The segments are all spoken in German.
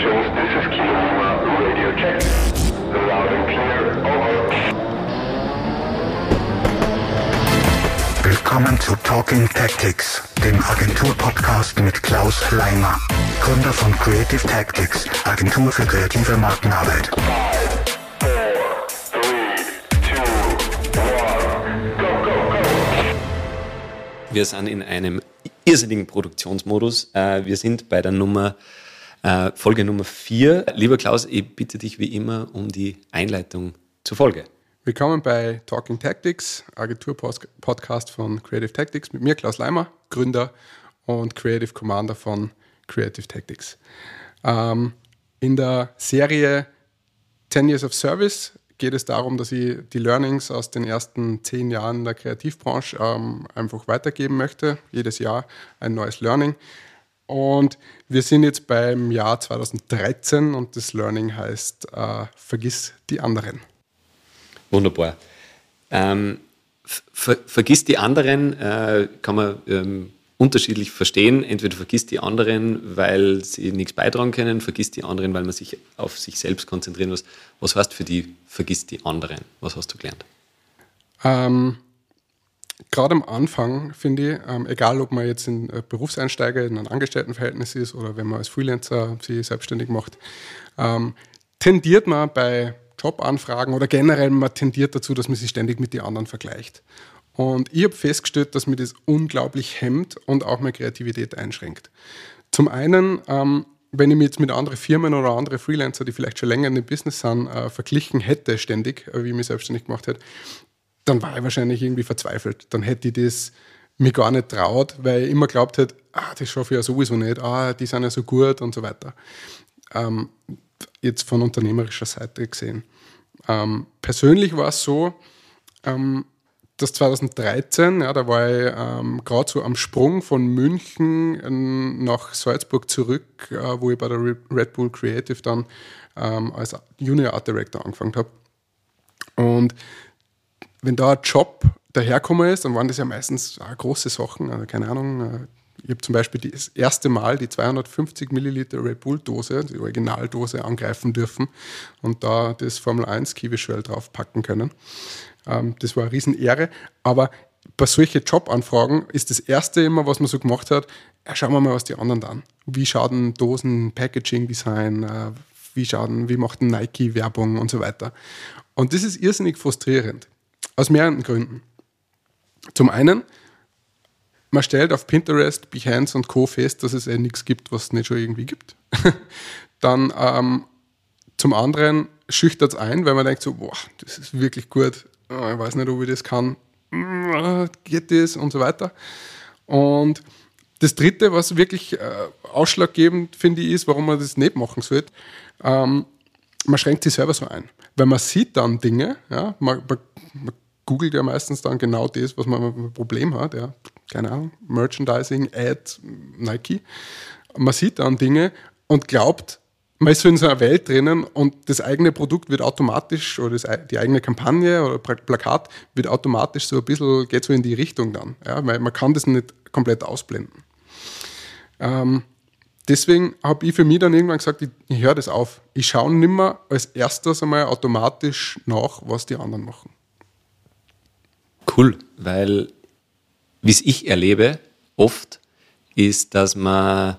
stations, this is Kilo Lima, radio check. Loud and clear, over. Willkommen zu Talking Tactics, dem Agentur-Podcast mit Klaus Leimer, Gründer von Creative Tactics, Agentur für kreative Markenarbeit. Five, four, three, two, one, go, go, go. Wir sind in einem irrsinnigen Produktionsmodus. Äh, Wir sind bei der Nummer, äh, Folge Nummer 4. Lieber Klaus, ich bitte dich wie immer um die Einleitung zur Folge. Willkommen bei Talking Tactics, Agentur-Podcast von Creative Tactics mit mir, Klaus Leimer, Gründer und Creative Commander von Creative Tactics. Ähm, in der Serie 10 Years of Service geht es darum, dass ich die Learnings aus den ersten zehn Jahren der Kreativbranche ähm, einfach weitergeben möchte. Jedes Jahr ein neues Learning. Und wir sind jetzt beim Jahr 2013 und das Learning heißt, äh, vergiss die anderen. Wunderbar. Ähm, ver vergiss die anderen, äh, kann man ähm, unterschiedlich verstehen. Entweder vergiss die anderen, weil sie nichts beitragen können, vergiss die anderen, weil man sich auf sich selbst konzentrieren muss. Was heißt für die vergiss die anderen? Was hast du gelernt? Ähm, Gerade am Anfang finde ich, ähm, egal ob man jetzt ein äh, Berufseinsteiger in einem Angestelltenverhältnis ist oder wenn man als Freelancer sich selbstständig macht, ähm, tendiert man bei Jobanfragen oder generell man tendiert dazu, dass man sich ständig mit den anderen vergleicht. Und ich habe festgestellt, dass mir das unglaublich hemmt und auch meine Kreativität einschränkt. Zum einen, ähm, wenn ich mich jetzt mit anderen Firmen oder anderen Freelancer, die vielleicht schon länger in dem Business sind, äh, verglichen hätte ständig, äh, wie ich mich selbstständig gemacht hätte, dann war ich wahrscheinlich irgendwie verzweifelt. Dann hätte ich das mir gar nicht traut, weil ich immer glaubt hätte, ah, das schaffe ich ja sowieso nicht, ah, die sind ja so gut und so weiter. Ähm, jetzt von unternehmerischer Seite gesehen. Ähm, persönlich war es so, ähm, dass 2013, ja, da war ich ähm, gerade so am Sprung von München ähm, nach Salzburg zurück, äh, wo ich bei der Re- Red Bull Creative dann ähm, als Junior Art Director angefangen habe. Und wenn da ein Job daherkommen ist, dann waren das ja meistens äh, große Sachen. Also keine Ahnung, äh, ich habe zum Beispiel das erste Mal die 250 Milliliter Red Bull Dose, die Originaldose, angreifen dürfen und da das Formel 1 Key Visual draufpacken können. Ähm, das war eine Riesenehre. Aber bei solchen Jobanfragen ist das erste immer, was man so gemacht hat, schauen wir mal, was die anderen dann. Wie schauen Dosen, Packaging Design, äh, wie schauen, wie macht Nike Werbung und so weiter. Und das ist irrsinnig frustrierend. Aus mehreren Gründen. Zum einen, man stellt auf Pinterest, Behance und Co. fest, dass es eh nichts gibt, was es nicht schon irgendwie gibt. Dann ähm, zum anderen schüchtert es ein, weil man denkt so, boah, das ist wirklich gut, Ah, ich weiß nicht, ob ich das kann, Ah, geht das und so weiter. Und das Dritte, was wirklich äh, ausschlaggebend finde ich, ist, warum man das nicht machen sollte, ähm, man schränkt sich selber so ein. Weil man sieht dann Dinge, ja, man, man, man googelt ja meistens dann genau das, was man ein Problem hat, ja, keine Ahnung, Merchandising, Ad, Nike. Man sieht dann Dinge und glaubt, man ist so in so einer Welt drinnen und das eigene Produkt wird automatisch oder das, die eigene Kampagne oder Pla- Plakat wird automatisch so ein bisschen, geht so in die Richtung dann. Ja, weil man kann das nicht komplett ausblenden. Ähm, deswegen habe ich für mich dann irgendwann gesagt, ich, ich höre das auf. Ich schaue nimmer als erstes einmal automatisch nach, was die anderen machen. Cool, weil wie es ich erlebe, oft ist, dass man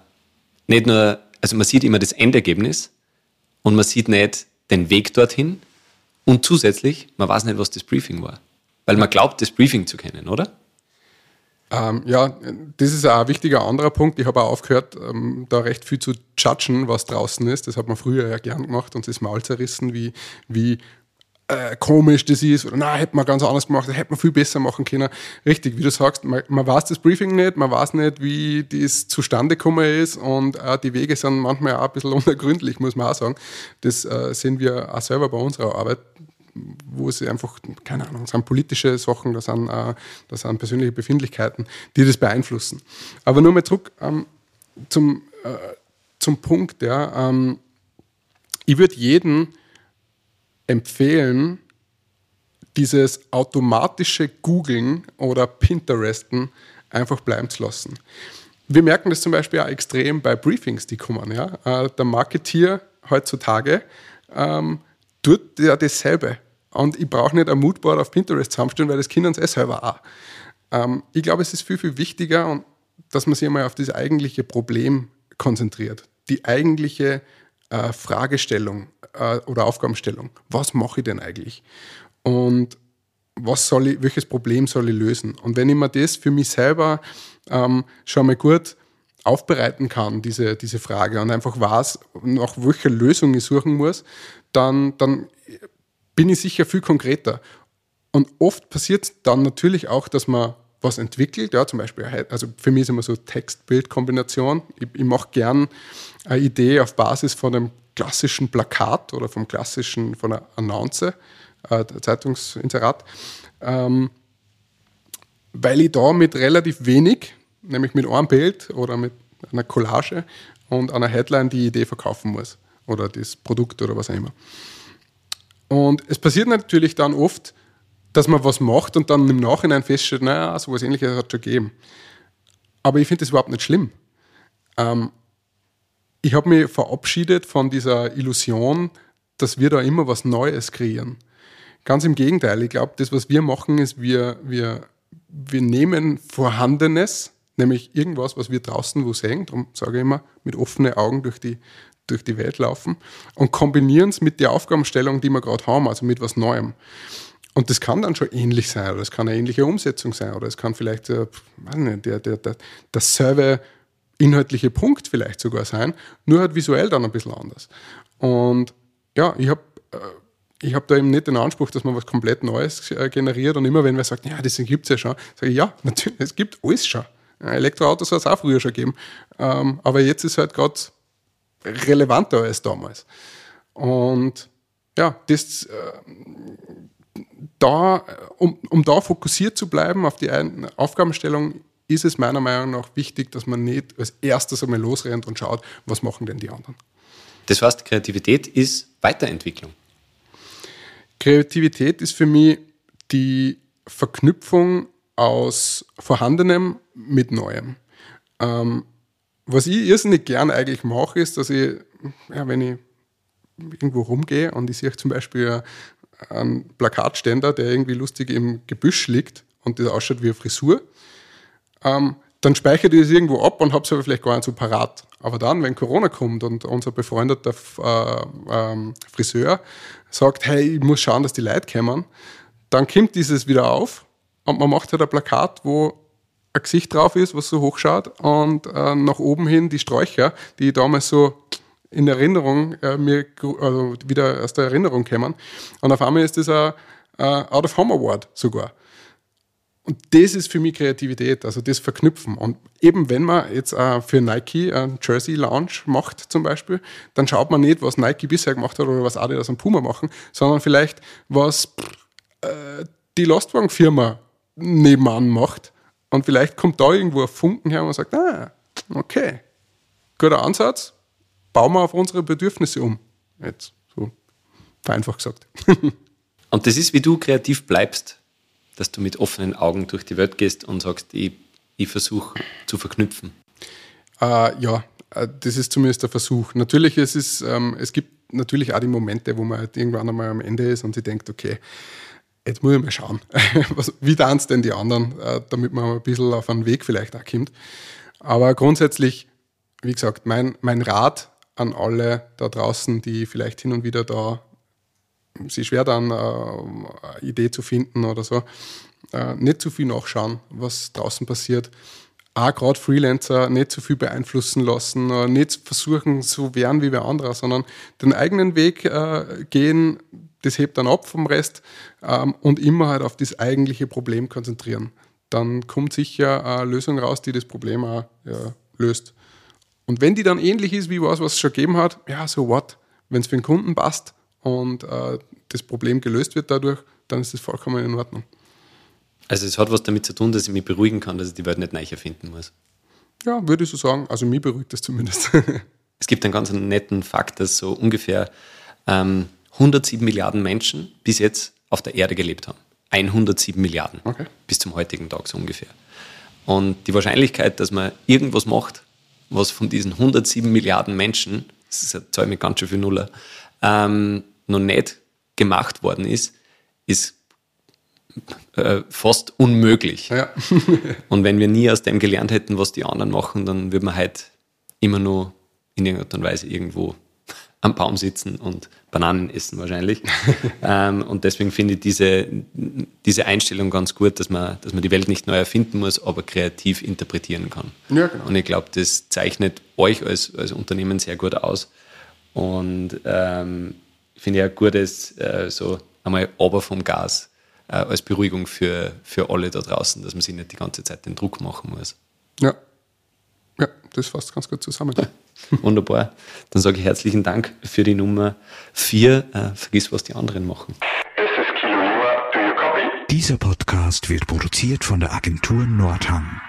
nicht nur, also man sieht immer das Endergebnis und man sieht nicht den Weg dorthin und zusätzlich, man weiß nicht, was das Briefing war. Weil man glaubt, das Briefing zu kennen, oder? Ähm, ja, das ist auch ein wichtiger anderer Punkt. Ich habe auch aufgehört, ähm, da recht viel zu judgen, was draußen ist. Das hat man früher ja gern gemacht und das Maul zerrissen, wie, wie äh, komisch das ist oder na, hätte man ganz anders gemacht, hätte man viel besser machen können. Richtig, wie du sagst, man, man weiß das Briefing nicht, man weiß nicht, wie das zustande gekommen ist und äh, die Wege sind manchmal auch ein bisschen unergründlich, muss man auch sagen. Das äh, sehen wir auch selber bei unserer Arbeit wo es einfach, keine Ahnung, sind politische Sachen, das sind, äh, das sind persönliche Befindlichkeiten, die das beeinflussen. Aber nur mal zurück ähm, zum, äh, zum Punkt, ja. Ähm, ich würde jedem empfehlen, dieses automatische Googlen oder Pinteresten einfach bleiben zu lassen. wir merken das zum Beispiel auch extrem bei Briefings, die kommen. Ja? Äh, der Marketier heutzutage ähm, tut ja dasselbe. Und ich brauche nicht ein Moodboard auf Pinterest zusammenstellen, weil das Kindern es eh selber auch. Ähm, ich glaube, es ist viel, viel wichtiger, dass man sich einmal auf das eigentliche Problem konzentriert. Die eigentliche äh, Fragestellung äh, oder Aufgabenstellung. Was mache ich denn eigentlich? Und was soll ich, welches Problem soll ich lösen? Und wenn ich mir das für mich selber ähm, schon mal gut aufbereiten kann, diese, diese Frage, und einfach weiß, nach welcher Lösung ich suchen muss, dann, dann bin ich sicher viel konkreter. Und oft passiert dann natürlich auch, dass man was entwickelt, ja, zum Beispiel, also für mich ist immer so Text-Bild-Kombination. Ich, ich mache gern eine Idee auf Basis von einem klassischen Plakat oder vom klassischen, von einer Annonce, äh, Zeitungsinserat, ähm, weil ich da mit relativ wenig, nämlich mit einem Bild oder mit einer Collage und einer Headline die Idee verkaufen muss oder das Produkt oder was auch immer. Und es passiert natürlich dann oft, dass man was macht und dann im Nachhinein feststellt, naja, so was ähnliches hat es schon gegeben. Aber ich finde das überhaupt nicht schlimm. Ähm, ich habe mich verabschiedet von dieser Illusion, dass wir da immer was Neues kreieren. Ganz im Gegenteil, ich glaube, das, was wir machen, ist, wir, wir, wir nehmen Vorhandenes, nämlich irgendwas, was wir draußen wo sehen, darum sage ich immer, mit offenen Augen durch die, durch die Welt laufen und kombinieren es mit der Aufgabenstellung, die wir gerade haben, also mit was Neuem. Und das kann dann schon ähnlich sein, oder es kann eine ähnliche Umsetzung sein, oder es kann vielleicht äh, nicht, der, der, der, dasselbe inhaltliche Punkt vielleicht sogar sein, nur halt visuell dann ein bisschen anders. Und ja, ich habe äh, ich habe da eben nicht den Anspruch, dass man was komplett Neues äh, generiert und immer wenn man sagt, ja, das gibt es ja schon, sage ich, ja, natürlich, es gibt alles schon. Elektroautos hat es auch früher schon gegeben. Ähm, aber jetzt ist halt gerade relevanter als damals. Und ja, das, äh, da, um, um da fokussiert zu bleiben auf die Aufgabenstellung, ist es meiner Meinung nach wichtig, dass man nicht als erstes einmal losrennt und schaut, was machen denn die anderen. Das heißt, Kreativität ist Weiterentwicklung. Kreativität ist für mich die Verknüpfung aus Vorhandenem mit Neuem. Ähm, was ich irrsinnig gern eigentlich mache, ist, dass ich, ja, wenn ich irgendwo rumgehe und ich sehe zum Beispiel einen Plakatständer, der irgendwie lustig im Gebüsch liegt und das ausschaut wie eine Frisur, ähm, dann speichere ich das irgendwo ab und habe es aber vielleicht gar nicht so parat. Aber dann, wenn Corona kommt und unser befreundeter äh, ähm, Friseur sagt, hey, ich muss schauen, dass die Leute kommen, dann kommt dieses wieder auf und man macht halt ein Plakat, wo ein Gesicht drauf ist, was so hochschaut und äh, nach oben hin die Sträucher, die damals so in Erinnerung äh, mir also wieder aus der Erinnerung kommen. Und auf einmal ist das ein äh, Out of Home Award sogar. Und das ist für mich Kreativität, also das Verknüpfen. Und eben wenn man jetzt äh, für Nike ein Jersey Lounge macht zum Beispiel, dann schaut man nicht, was Nike bisher gemacht hat oder was Adidas und Puma machen, sondern vielleicht, was äh, die Lastwagenfirma nebenan macht. Und vielleicht kommt da irgendwo ein Funken her und man sagt, ah, okay, guter Ansatz, bauen wir auf unsere Bedürfnisse um. Jetzt so vereinfacht gesagt. und das ist, wie du kreativ bleibst dass du mit offenen Augen durch die Welt gehst und sagst, ich, ich versuche zu verknüpfen? Äh, ja, das ist zumindest der Versuch. Natürlich, es, ist, ähm, es gibt natürlich auch die Momente, wo man halt irgendwann einmal am Ende ist und sich denkt, okay, jetzt muss ich mal schauen, was, wie tanzt denn die anderen, äh, damit man ein bisschen auf einen Weg vielleicht auch kommt. Aber grundsätzlich, wie gesagt, mein, mein Rat an alle da draußen, die vielleicht hin und wieder da sich schwer dann äh, eine Idee zu finden oder so. Äh, nicht zu viel nachschauen, was draußen passiert. Auch gerade Freelancer nicht zu viel beeinflussen lassen, äh, nicht versuchen zu werden wie wer anderer, sondern den eigenen Weg äh, gehen, das hebt dann ab vom Rest ähm, und immer halt auf das eigentliche Problem konzentrieren. Dann kommt sicher eine Lösung raus, die das Problem auch ja, löst. Und wenn die dann ähnlich ist wie was, was es schon gegeben hat, ja, so what? Wenn es für den Kunden passt, und äh, das Problem gelöst wird dadurch, dann ist das vollkommen in Ordnung. Also es hat was damit zu tun, dass ich mich beruhigen kann, dass ich die Welt nicht neu erfinden muss. Ja, würde ich so sagen. Also mich beruhigt das zumindest. es gibt einen ganz netten Fakt, dass so ungefähr ähm, 107 Milliarden Menschen bis jetzt auf der Erde gelebt haben. 107 Milliarden. Okay. Bis zum heutigen Tag so ungefähr. Und die Wahrscheinlichkeit, dass man irgendwas macht, was von diesen 107 Milliarden Menschen, das ist eine Zahl mit ganz schön viel Nuller, ähm, noch nicht gemacht worden ist, ist äh, fast unmöglich. Ja. Und wenn wir nie aus dem gelernt hätten, was die anderen machen, dann würden wir halt immer nur in irgendeiner Art und Weise irgendwo am Baum sitzen und Bananen essen wahrscheinlich. ähm, und deswegen finde ich diese, diese Einstellung ganz gut, dass man, dass man die Welt nicht neu erfinden muss, aber kreativ interpretieren kann. Ja, genau. Und ich glaube, das zeichnet euch als, als Unternehmen sehr gut aus. Und ähm, finde ich auch gut, dass äh, so einmal aber vom Gas äh, als Beruhigung für, für alle da draußen, dass man sich nicht die ganze Zeit den Druck machen muss. Ja. Ja, das fasst ganz gut zusammen. Wunderbar. Dann sage ich herzlichen Dank für die Nummer 4. Äh, vergiss, was die anderen machen. Dieser Podcast wird produziert von der Agentur Nordhang.